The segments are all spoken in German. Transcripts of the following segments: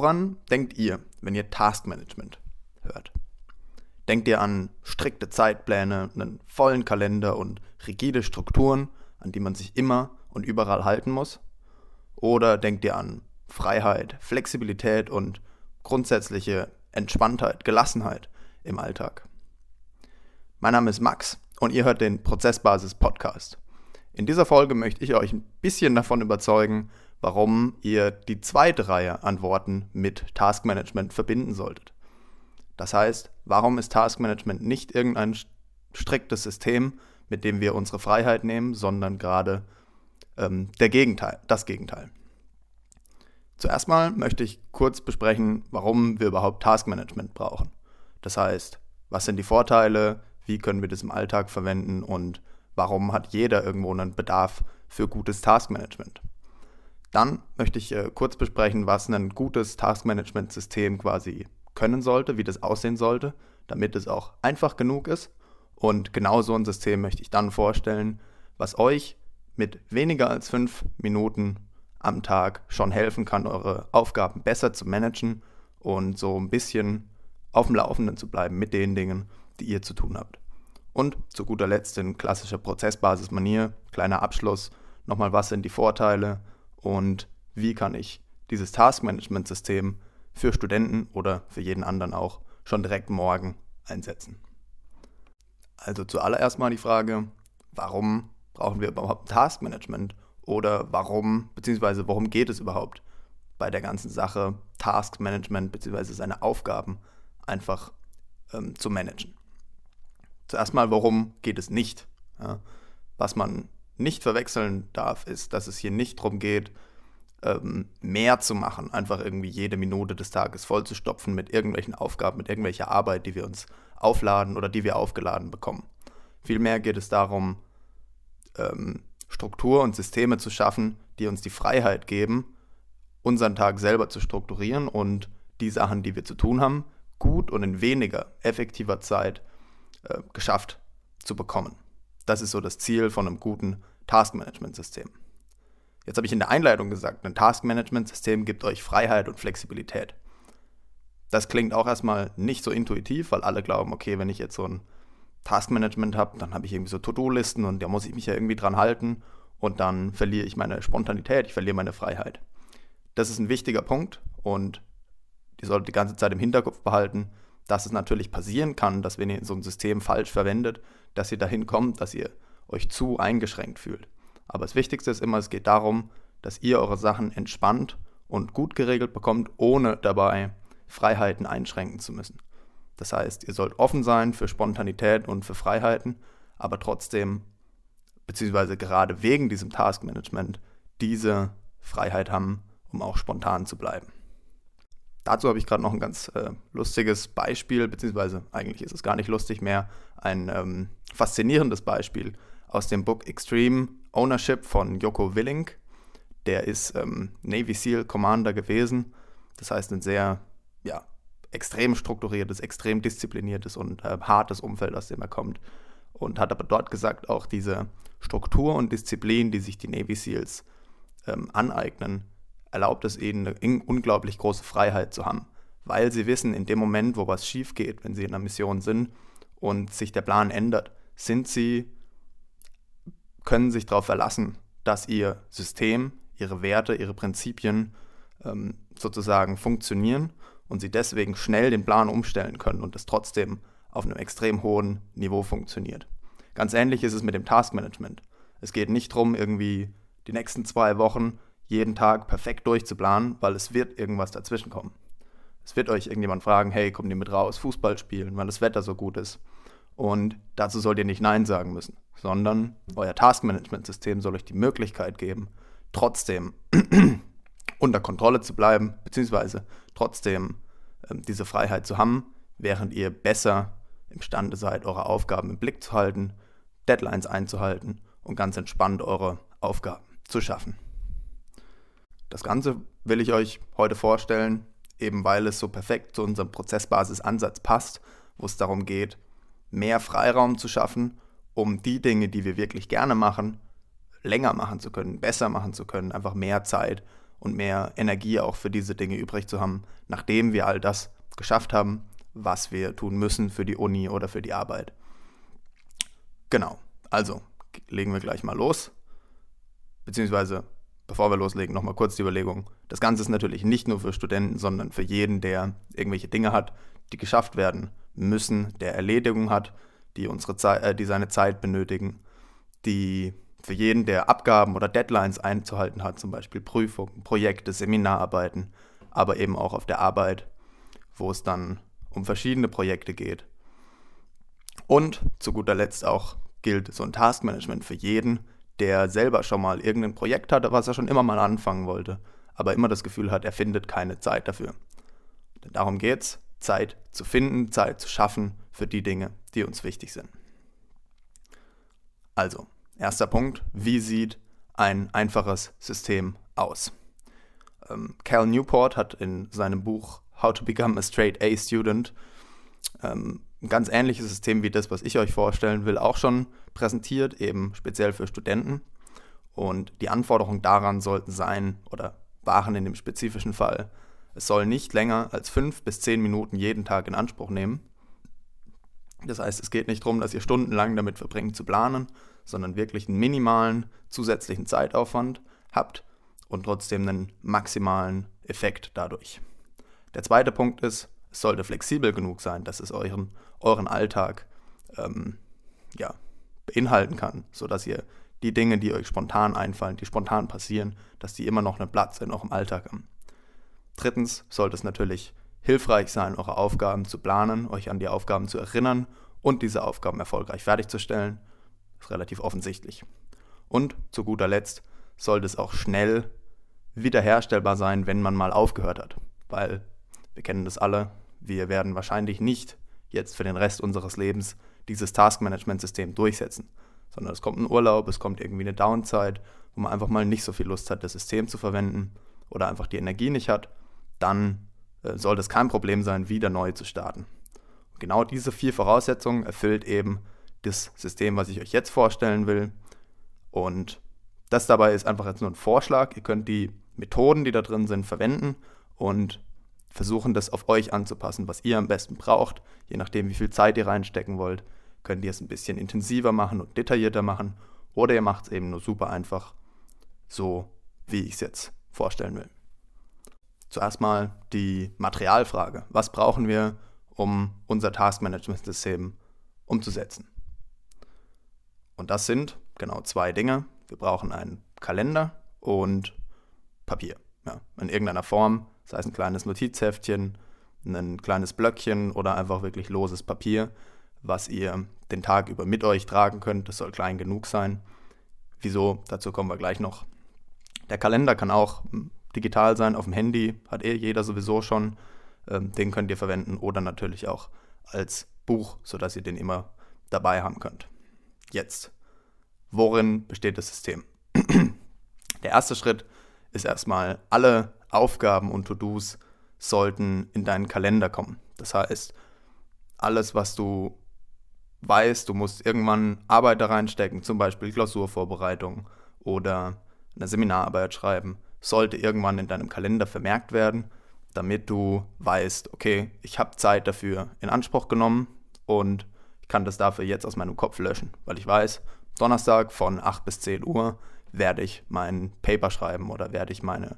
Woran denkt ihr, wenn ihr Taskmanagement hört? Denkt ihr an strikte Zeitpläne, einen vollen Kalender und rigide Strukturen, an die man sich immer und überall halten muss? Oder denkt ihr an Freiheit, Flexibilität und grundsätzliche Entspanntheit, Gelassenheit im Alltag? Mein Name ist Max und ihr hört den Prozessbasis Podcast. In dieser Folge möchte ich euch ein bisschen davon überzeugen, warum ihr die zweite Reihe an Worten mit Taskmanagement verbinden solltet. Das heißt, warum ist Taskmanagement nicht irgendein striktes System, mit dem wir unsere Freiheit nehmen, sondern gerade ähm, der Gegenteil, das Gegenteil. Zuerst mal möchte ich kurz besprechen, warum wir überhaupt Taskmanagement brauchen. Das heißt, was sind die Vorteile, wie können wir das im Alltag verwenden und warum hat jeder irgendwo einen Bedarf für gutes Taskmanagement. Dann möchte ich äh, kurz besprechen, was ein gutes Taskmanagement-System quasi können sollte, wie das aussehen sollte, damit es auch einfach genug ist. Und genau so ein System möchte ich dann vorstellen, was euch mit weniger als fünf Minuten am Tag schon helfen kann, eure Aufgaben besser zu managen und so ein bisschen auf dem Laufenden zu bleiben mit den Dingen, die ihr zu tun habt. Und zu guter Letzt in klassischer Prozessbasis-Manier, kleiner Abschluss, nochmal was sind die Vorteile, und wie kann ich dieses Taskmanagement-System für Studenten oder für jeden anderen auch schon direkt morgen einsetzen. Also zuallererst mal die Frage, warum brauchen wir überhaupt Taskmanagement oder warum, beziehungsweise worum geht es überhaupt bei der ganzen Sache Taskmanagement beziehungsweise seine Aufgaben einfach ähm, zu managen. Zuerst mal, worum geht es nicht? Ja, was man nicht verwechseln darf, ist, dass es hier nicht darum geht, ähm, mehr zu machen, einfach irgendwie jede Minute des Tages vollzustopfen mit irgendwelchen Aufgaben, mit irgendwelcher Arbeit, die wir uns aufladen oder die wir aufgeladen bekommen. Vielmehr geht es darum, ähm, Struktur und Systeme zu schaffen, die uns die Freiheit geben, unseren Tag selber zu strukturieren und die Sachen, die wir zu tun haben, gut und in weniger effektiver Zeit äh, geschafft zu bekommen. Das ist so das Ziel von einem guten Taskmanagement-System. Jetzt habe ich in der Einleitung gesagt, ein Taskmanagement-System gibt euch Freiheit und Flexibilität. Das klingt auch erstmal nicht so intuitiv, weil alle glauben, okay, wenn ich jetzt so ein Taskmanagement habe, dann habe ich irgendwie so To-Do-Listen und da muss ich mich ja irgendwie dran halten und dann verliere ich meine Spontanität, ich verliere meine Freiheit. Das ist ein wichtiger Punkt und ihr solltet die ganze Zeit im Hinterkopf behalten, dass es natürlich passieren kann, dass wenn ihr so ein System falsch verwendet, dass ihr dahin kommt, dass ihr euch zu eingeschränkt fühlt. Aber das Wichtigste ist immer, es geht darum, dass ihr eure Sachen entspannt und gut geregelt bekommt, ohne dabei Freiheiten einschränken zu müssen. Das heißt, ihr sollt offen sein für Spontanität und für Freiheiten, aber trotzdem, beziehungsweise gerade wegen diesem Taskmanagement, diese Freiheit haben, um auch spontan zu bleiben. Dazu habe ich gerade noch ein ganz äh, lustiges Beispiel, beziehungsweise eigentlich ist es gar nicht lustig mehr, ein ähm, faszinierendes Beispiel aus dem Buch Extreme Ownership von Joko Willink. Der ist ähm, Navy SEAL Commander gewesen. Das heißt, ein sehr ja, extrem strukturiertes, extrem diszipliniertes und äh, hartes Umfeld, aus dem er kommt. Und hat aber dort gesagt, auch diese Struktur und Disziplin, die sich die Navy SEALs ähm, aneignen, erlaubt es ihnen eine unglaublich große Freiheit zu haben, weil sie wissen, in dem Moment, wo was schief geht, wenn sie in einer Mission sind und sich der Plan ändert, sind sie, können sich darauf verlassen, dass ihr System, ihre Werte, ihre Prinzipien ähm, sozusagen funktionieren und sie deswegen schnell den Plan umstellen können und es trotzdem auf einem extrem hohen Niveau funktioniert. Ganz ähnlich ist es mit dem Taskmanagement. Es geht nicht darum, irgendwie die nächsten zwei Wochen jeden Tag perfekt durchzuplanen, weil es wird irgendwas dazwischen kommen. Es wird euch irgendjemand fragen, hey, kommt ihr mit raus, Fußball spielen, weil das Wetter so gut ist. Und dazu sollt ihr nicht Nein sagen müssen, sondern euer Taskmanagement-System soll euch die Möglichkeit geben, trotzdem unter Kontrolle zu bleiben, beziehungsweise trotzdem ähm, diese Freiheit zu haben, während ihr besser imstande seid, eure Aufgaben im Blick zu halten, Deadlines einzuhalten und ganz entspannt eure Aufgaben zu schaffen. Das Ganze will ich euch heute vorstellen, eben weil es so perfekt zu unserem Prozessbasisansatz passt, wo es darum geht, mehr Freiraum zu schaffen, um die Dinge, die wir wirklich gerne machen, länger machen zu können, besser machen zu können, einfach mehr Zeit und mehr Energie auch für diese Dinge übrig zu haben, nachdem wir all das geschafft haben, was wir tun müssen für die Uni oder für die Arbeit. Genau, also legen wir gleich mal los. Beziehungsweise, bevor wir loslegen, nochmal kurz die Überlegung. Das Ganze ist natürlich nicht nur für Studenten, sondern für jeden, der irgendwelche Dinge hat, die geschafft werden müssen, der Erledigung hat, die, unsere äh, die seine Zeit benötigen, die für jeden, der Abgaben oder Deadlines einzuhalten hat, zum Beispiel Prüfungen, Projekte, Seminararbeiten, aber eben auch auf der Arbeit, wo es dann um verschiedene Projekte geht. Und zu guter Letzt auch gilt so ein Taskmanagement für jeden, der selber schon mal irgendein Projekt hatte, was er schon immer mal anfangen wollte, aber immer das Gefühl hat, er findet keine Zeit dafür. Denn darum geht's, Zeit zu finden, Zeit zu schaffen für die Dinge, die uns wichtig sind. Also, erster Punkt, wie sieht ein einfaches System aus? Ähm, Cal Newport hat in seinem Buch How to Become a Straight A Student ähm, ein ganz ähnliches System wie das, was ich euch vorstellen will, auch schon präsentiert, eben speziell für Studenten. Und die Anforderungen daran sollten sein oder waren in dem spezifischen Fall, es soll nicht länger als fünf bis zehn Minuten jeden Tag in Anspruch nehmen. Das heißt, es geht nicht darum, dass ihr stundenlang damit verbringt zu planen, sondern wirklich einen minimalen zusätzlichen Zeitaufwand habt und trotzdem einen maximalen Effekt dadurch. Der zweite Punkt ist, es sollte flexibel genug sein, dass es euren, euren Alltag ähm, ja, beinhalten kann, sodass ihr die Dinge, die euch spontan einfallen, die spontan passieren, dass die immer noch einen Platz in eurem Alltag haben. Drittens sollte es natürlich hilfreich sein, eure Aufgaben zu planen, euch an die Aufgaben zu erinnern und diese Aufgaben erfolgreich fertigzustellen. Das ist relativ offensichtlich. Und zu guter Letzt sollte es auch schnell wiederherstellbar sein, wenn man mal aufgehört hat. Weil wir kennen das alle, wir werden wahrscheinlich nicht jetzt für den Rest unseres Lebens dieses Taskmanagement-System durchsetzen, sondern es kommt ein Urlaub, es kommt irgendwie eine Downside, wo man einfach mal nicht so viel Lust hat, das System zu verwenden oder einfach die Energie nicht hat, dann äh, soll das kein Problem sein, wieder neu zu starten. Und genau diese vier Voraussetzungen erfüllt eben das System, was ich euch jetzt vorstellen will. Und das dabei ist einfach jetzt nur ein Vorschlag. Ihr könnt die Methoden, die da drin sind, verwenden und versuchen, das auf euch anzupassen, was ihr am besten braucht. Je nachdem, wie viel Zeit ihr reinstecken wollt, könnt ihr es ein bisschen intensiver machen und detaillierter machen. Oder ihr macht es eben nur super einfach, so wie ich es jetzt vorstellen will. Zuerst mal die Materialfrage. Was brauchen wir, um unser Taskmanagement-System umzusetzen? Und das sind genau zwei Dinge. Wir brauchen einen Kalender und Papier. Ja, in irgendeiner Form sei es ein kleines Notizheftchen, ein kleines Blöckchen oder einfach wirklich loses Papier, was ihr den Tag über mit euch tragen könnt. Das soll klein genug sein. Wieso? Dazu kommen wir gleich noch. Der Kalender kann auch digital sein auf dem Handy, hat eh jeder sowieso schon. Ähm, den könnt ihr verwenden oder natürlich auch als Buch, sodass ihr den immer dabei haben könnt. Jetzt, worin besteht das System? Der erste Schritt ist erstmal alle Aufgaben und To-Dos sollten in deinen Kalender kommen. Das heißt, alles, was du weißt, du musst irgendwann Arbeit da reinstecken, zum Beispiel Klausurvorbereitung oder eine Seminararbeit schreiben, sollte irgendwann in deinem Kalender vermerkt werden, damit du weißt, okay, ich habe Zeit dafür in Anspruch genommen und ich kann das dafür jetzt aus meinem Kopf löschen, weil ich weiß, Donnerstag von 8 bis 10 Uhr werde ich mein Paper schreiben oder werde ich meine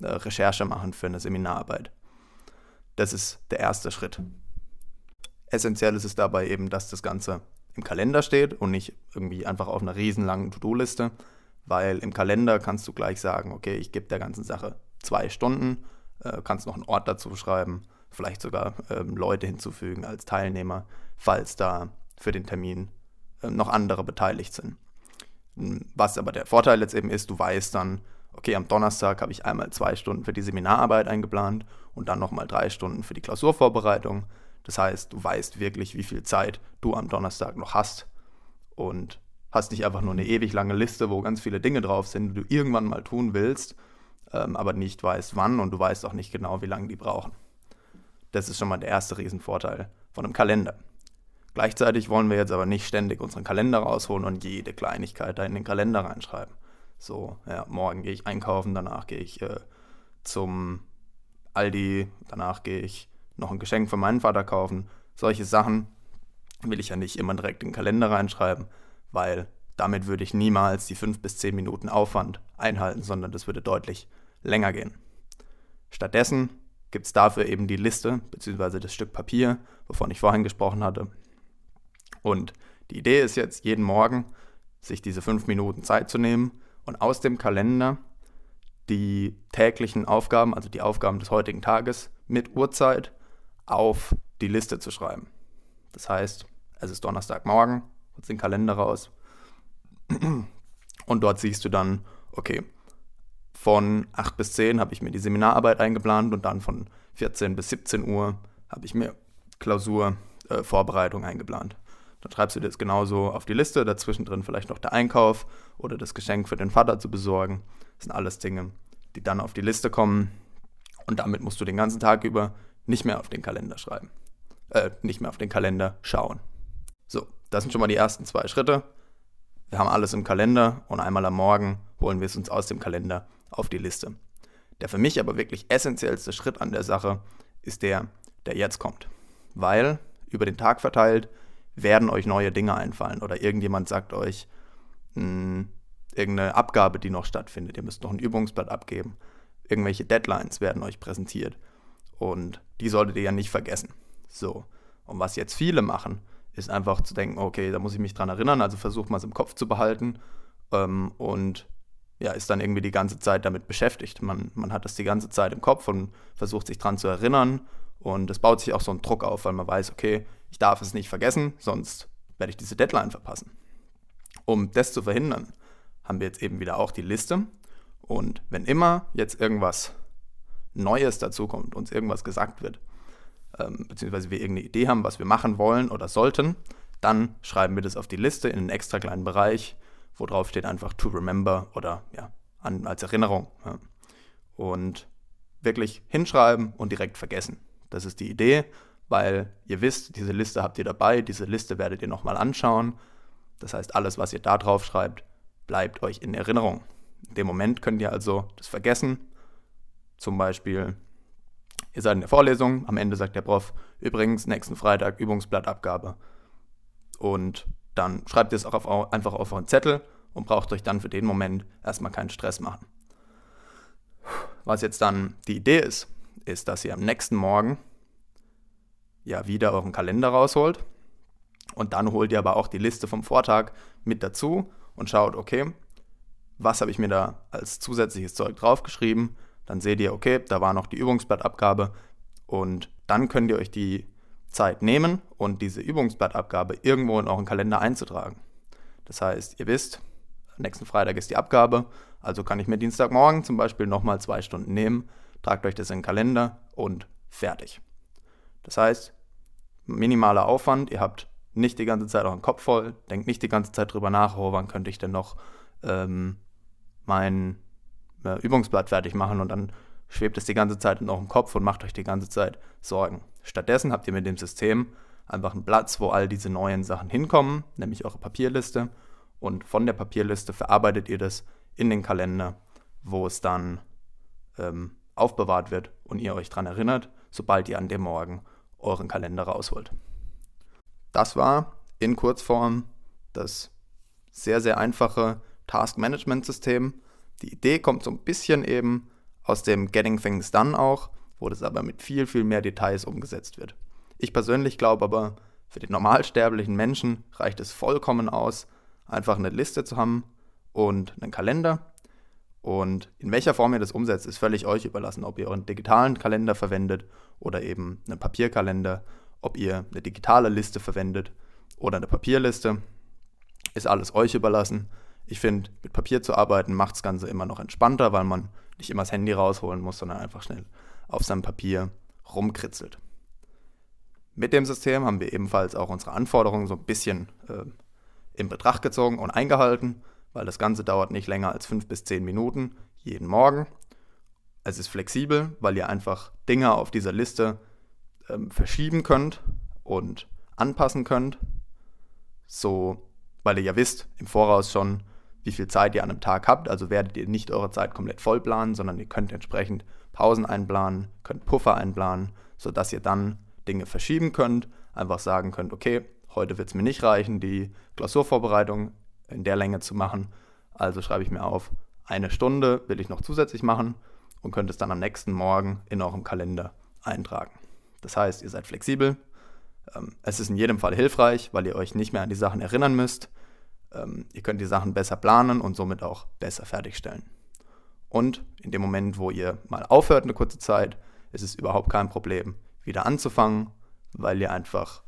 äh, Recherche machen für eine Seminararbeit. Das ist der erste Schritt. Essentiell ist es dabei eben, dass das Ganze im Kalender steht und nicht irgendwie einfach auf einer riesenlangen To-Do-Liste, weil im Kalender kannst du gleich sagen, okay, ich gebe der ganzen Sache zwei Stunden, äh, kannst noch einen Ort dazu schreiben, vielleicht sogar ähm, Leute hinzufügen als Teilnehmer, falls da für den Termin äh, noch andere beteiligt sind. Was aber der Vorteil jetzt eben ist, du weißt dann, okay, am Donnerstag habe ich einmal zwei Stunden für die Seminararbeit eingeplant und dann nochmal drei Stunden für die Klausurvorbereitung. Das heißt, du weißt wirklich, wie viel Zeit du am Donnerstag noch hast und hast nicht einfach nur eine ewig lange Liste, wo ganz viele Dinge drauf sind, die du irgendwann mal tun willst, ähm, aber nicht weißt wann und du weißt auch nicht genau, wie lange die brauchen. Das ist schon mal der erste Riesenvorteil von einem Kalender. Gleichzeitig wollen wir jetzt aber nicht ständig unseren Kalender rausholen und jede Kleinigkeit da in den Kalender reinschreiben, So, ja, morgen gehe ich einkaufen, danach gehe ich äh, zum Aldi, danach gehe ich noch ein Geschenk für meinen Vater kaufen. Solche Sachen will ich ja nicht immer direkt in den Kalender reinschreiben, weil damit würde ich niemals die fünf bis zehn Minuten Aufwand einhalten, sondern das würde deutlich länger gehen. Stattdessen gibt es dafür eben die Liste bzw. das Stück Papier, wovon ich vorhin gesprochen hatte. Und die Idee ist jetzt, jeden Morgen sich diese fünf Minuten Zeit zu nehmen und aus dem Kalender die täglichen Aufgaben, also die Aufgaben des heutigen Tages mit Uhrzeit auf die Liste zu schreiben. Das heißt, es ist Donnerstagmorgen, holst den Kalender raus und dort siehst du dann, okay, von 8 bis 10 habe ich mir die Seminararbeit eingeplant und dann von 14 bis 17 Uhr habe ich mir Klausurvorbereitung äh, eingeplant. Dann schreibst du dir das genauso auf die Liste, dazwischen drin vielleicht noch der Einkauf oder das Geschenk für den Vater zu besorgen. Das sind alles Dinge, die dann auf die Liste kommen und damit musst du den ganzen Tag über nicht mehr auf den Kalender schreiben. Äh, nicht mehr auf den Kalender schauen. So, das sind schon mal die ersten zwei Schritte. Wir haben alles im Kalender und einmal am Morgen holen wir es uns aus dem Kalender auf die Liste. Der für mich aber wirklich essentiellste Schritt an der Sache ist der, der jetzt kommt. Weil über den Tag verteilt werden euch neue Dinge einfallen oder irgendjemand sagt euch mh, hm, irgendeine Abgabe, die noch stattfindet. Ihr müsst noch ein Übungsblatt abgeben. Irgendwelche Deadlines werden euch präsentiert. Und die solltet ihr ja nicht vergessen. So. Und was jetzt viele machen, ist einfach zu denken, okay, da muss ich mich dran erinnern, also versucht mal es im Kopf zu behalten ähm, und ja, ist dann irgendwie die ganze Zeit damit beschäftigt. Man, man hat das die ganze Zeit im Kopf und versucht sich dran zu erinnern und es baut sich auch so ein Druck auf, weil man weiß, okay, ich darf es nicht vergessen, sonst werde ich diese Deadline verpassen. Um das zu verhindern, haben wir jetzt eben wieder auch die Liste und wenn immer jetzt irgendwas Neues dazukommt, uns irgendwas gesagt wird, ähm, beziehungsweise wir irgendeine Idee haben, was wir machen wollen oder sollten, dann schreiben wir das auf die Liste in einen extra kleinen Bereich, wo drauf steht einfach to remember oder ja, an, als Erinnerung. Ja. Und wirklich hinschreiben und direkt vergessen. Das ist die Idee, weil ihr wisst, diese Liste habt ihr dabei, diese Liste werdet ihr nochmal anschauen. Das heißt, alles, was ihr da drauf schreibt, bleibt euch in Erinnerung. In dem Moment könnt ihr also das vergessen. Zum Beispiel, Ihr seid in der Vorlesung, am Ende sagt der Prof, übrigens, nächsten Freitag Übungsblattabgabe. Und dann schreibt ihr es auch auf, einfach auf euren Zettel und braucht euch dann für den Moment erstmal keinen Stress machen. Was jetzt dann die Idee ist, ist, dass ihr am nächsten Morgen ja wieder euren Kalender rausholt und dann holt ihr aber auch die Liste vom Vortag mit dazu und schaut, okay, was habe ich mir da als zusätzliches Zeug draufgeschrieben, dann seht ihr, okay, da war noch die Übungsblattabgabe und dann könnt ihr euch die Zeit nehmen und diese Übungsblattabgabe irgendwo in euren Kalender einzutragen. Das heißt, ihr wisst, nächsten Freitag ist die Abgabe, also kann ich mir Dienstagmorgen zum Beispiel nochmal zwei Stunden nehmen, tragt euch das in den Kalender und fertig. Das heißt, minimaler Aufwand, ihr habt nicht die ganze Zeit euren Kopf voll, denkt nicht die ganze Zeit drüber nach, oh, wann könnte ich denn noch ähm, mein äh, Übungsblatt fertig machen und dann schwebt es die ganze Zeit in eurem Kopf und macht euch die ganze Zeit Sorgen. Stattdessen habt ihr mit dem System einfach einen Platz, wo all diese neuen Sachen hinkommen, nämlich eure Papierliste. Und von der Papierliste verarbeitet ihr das in den Kalender, wo es dann ähm, aufbewahrt wird und ihr euch daran erinnert, sobald ihr an dem Morgen euren Kalender rausholt. Das war in Kurzform das sehr, sehr einfache Task-Management-System, die Idee kommt so ein bisschen eben aus dem Getting Things Done auch, wo das aber mit viel, viel mehr Details umgesetzt wird. Ich persönlich glaube aber, für den normalsterblichen Menschen reicht es vollkommen aus, einfach eine Liste zu haben und einen Kalender. Und in welcher Form ihr das umsetzt, ist völlig euch überlassen. Ob ihr euren digitalen Kalender verwendet oder eben einen Papierkalender, ob ihr eine digitale Liste verwendet oder eine Papierliste, ist alles euch überlassen. Ich finde, mit Papier zu arbeiten macht das Ganze immer noch entspannter, weil man nicht immer das Handy rausholen muss, sondern einfach schnell auf seinem Papier rumkritzelt. Mit dem System haben wir ebenfalls auch unsere Anforderungen so ein bisschen äh, in Betracht gezogen und eingehalten, weil das Ganze dauert nicht länger als fünf bis zehn Minuten jeden Morgen. Es ist flexibel, weil ihr einfach Dinge auf dieser Liste ähm, verschieben könnt und anpassen könnt, so weil ihr ja wisst im Voraus schon, wie viel Zeit ihr an einem Tag habt. Also werdet ihr nicht eure Zeit komplett voll planen, sondern ihr könnt entsprechend Pausen einplanen, könnt Puffer einplanen, sodass ihr dann Dinge verschieben könnt, einfach sagen könnt, okay, heute wird es mir nicht reichen, die Klausurvorbereitung in der Länge zu machen. Also schreibe ich mir auf, eine Stunde will ich noch zusätzlich machen und könnt es dann am nächsten Morgen in eurem Kalender eintragen. Das heißt, ihr seid flexibel. Ähm, es ist in jedem Fall hilfreich, weil ihr euch nicht mehr an die Sachen erinnern müsst. Ähm, ihr könnt die Sachen besser planen und somit auch besser fertigstellen. Und in dem Moment, wo ihr mal aufhört, eine kurze Zeit, ist es überhaupt kein Problem, wieder anzufangen, weil ihr einfach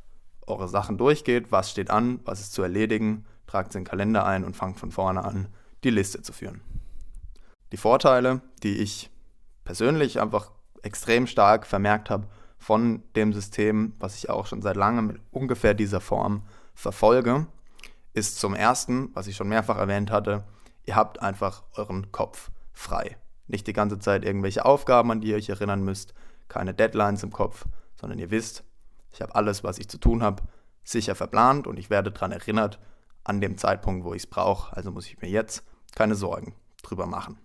eure Sachen durchgeht, was steht an, was ist zu erledigen, tragt den Kalender ein und fangt von vorne an, die Liste zu führen. Die Vorteile, die ich persönlich einfach extrem stark vermerkt habe von dem System, was ich auch schon seit langem in ungefähr dieser Form verfolge, ist zum ersten, was ich schon mehrfach erwähnt hatte, ihr habt einfach euren Kopf frei. Nicht die ganze Zeit irgendwelche Aufgaben, an die ihr euch erinnern müsst, keine Deadlines im Kopf, sondern ihr wisst, ich habe alles, was ich zu tun habe, sicher verplant und ich werde daran erinnert an dem Zeitpunkt, wo ich es brauche. Also muss ich mir jetzt keine Sorgen drüber machen.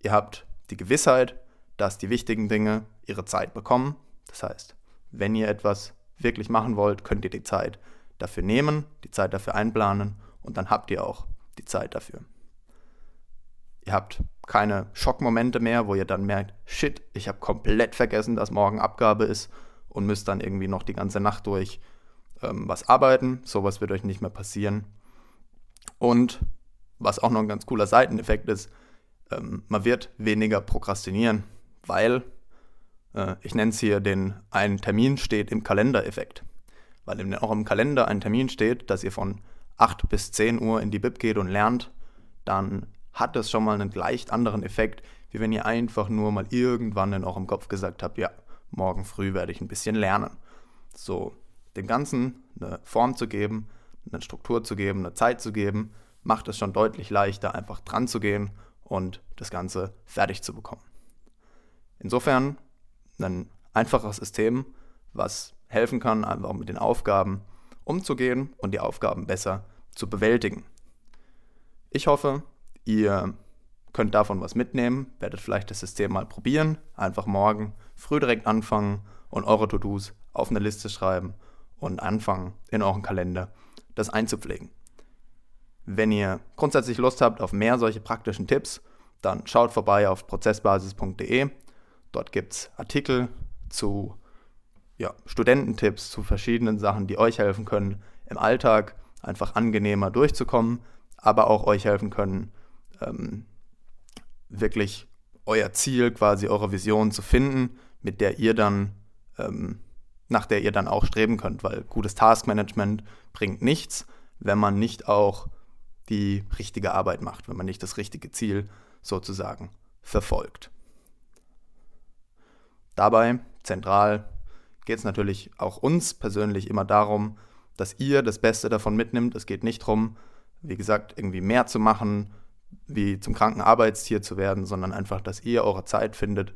Ihr habt die Gewissheit, dass die wichtigen Dinge ihre Zeit bekommen. Das heißt, wenn ihr etwas wirklich machen wollt, könnt ihr die Zeit dafür nehmen, die Zeit dafür einplanen und dann habt ihr auch die Zeit dafür. Ihr habt keine Schockmomente mehr, wo ihr dann merkt, shit, ich habe komplett vergessen, dass morgen Abgabe ist und müsst dann irgendwie noch die ganze Nacht durch ähm, was arbeiten. Sowas wird euch nicht mehr passieren. Und was auch noch ein ganz cooler Seiteneffekt ist, ähm, man wird weniger prokrastinieren, weil äh, ich nenne es hier den ein Termin steht im Kalender-Effekt. Weil in eurem Kalender ein Termin steht, dass ihr von 8 bis 10 Uhr in die Bib geht und lernt, dann hat das schon mal einen leicht anderen Effekt, wie wenn ihr einfach nur mal irgendwann in eurem Kopf gesagt habt, ja, morgen früh werde ich ein bisschen lernen. So, dem Ganzen eine Form zu geben, eine Struktur zu geben, eine Zeit zu geben, macht es schon deutlich leichter, einfach dran zu gehen und das Ganze fertig zu bekommen. Insofern ein einfaches System, was helfen kann, einfach mit den Aufgaben umzugehen und die Aufgaben besser zu bewältigen. Ich hoffe, ihr könnt davon was mitnehmen, werdet vielleicht das System mal probieren, einfach morgen früh direkt anfangen und eure To-Dos auf eine Liste schreiben und anfangen, in euren Kalender das einzupflegen. Wenn ihr grundsätzlich Lust habt auf mehr solche praktischen Tipps, dann schaut vorbei auf prozessbasis.de. Dort gibt es Artikel zu ja, Studententipps, zu verschiedenen Sachen, die euch helfen können, im Alltag einfach angenehmer durchzukommen, aber auch euch helfen können, ähm, wirklich euer Ziel, quasi eure Vision zu finden, mit der ihr dann ähm, nach der ihr dann auch streben könnt, weil gutes Taskmanagement bringt nichts, wenn man nicht auch die richtige Arbeit macht, wenn man nicht das richtige Ziel sozusagen verfolgt. Dabei, zentral, geht es natürlich auch uns persönlich immer darum, dass ihr das Beste davon mitnimmt. Es geht nicht darum, wie gesagt, irgendwie mehr zu machen, wie zum kranken Arbeitstier zu werden, sondern einfach, dass ihr eure Zeit findet,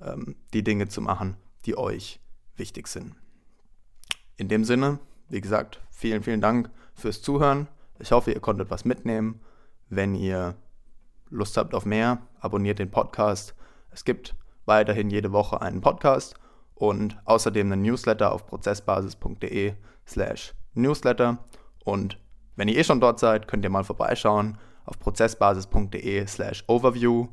ähm, die Dinge zu machen, die euch wichtig sind. In dem Sinne, wie gesagt, vielen, vielen Dank fürs Zuhören. Ich hoffe, ihr konntet was mitnehmen. Wenn ihr Lust habt auf mehr, abonniert den Podcast. Es gibt weiterhin jede Woche einen Podcast und außerdem einen Newsletter auf prozessbasis.de slash newsletter. Und wenn ihr eh schon dort seid, könnt ihr mal vorbeischauen auf prozessbasis.de slash overview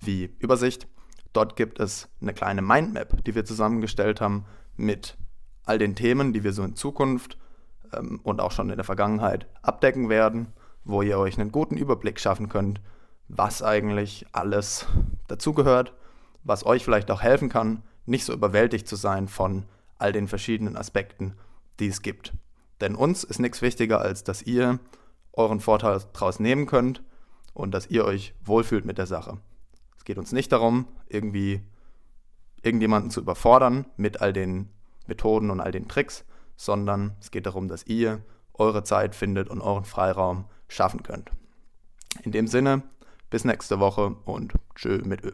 wie Übersicht. Dort gibt es eine kleine Mindmap, die wir zusammengestellt haben mit all den Themen, die wir so in Zukunft ähm, und auch schon in der Vergangenheit abdecken werden, wo ihr euch einen guten Überblick schaffen könnt, was eigentlich alles dazugehört, was euch vielleicht auch helfen kann, nicht so überwältigt zu sein von all den verschiedenen Aspekten, die es gibt. Denn uns ist nichts wichtiger, als dass ihr euren Vorteil daraus nehmen könnt und dass ihr euch wohlfühlt mit der Sache. Es geht uns nicht darum, irgendwie irgendjemanden zu überfordern mit all den Methoden und all den Tricks, sondern es geht darum, dass ihr eure Zeit findet und euren Freiraum schaffen könnt. In dem Sinne, bis nächste Woche und tschö mit Ö.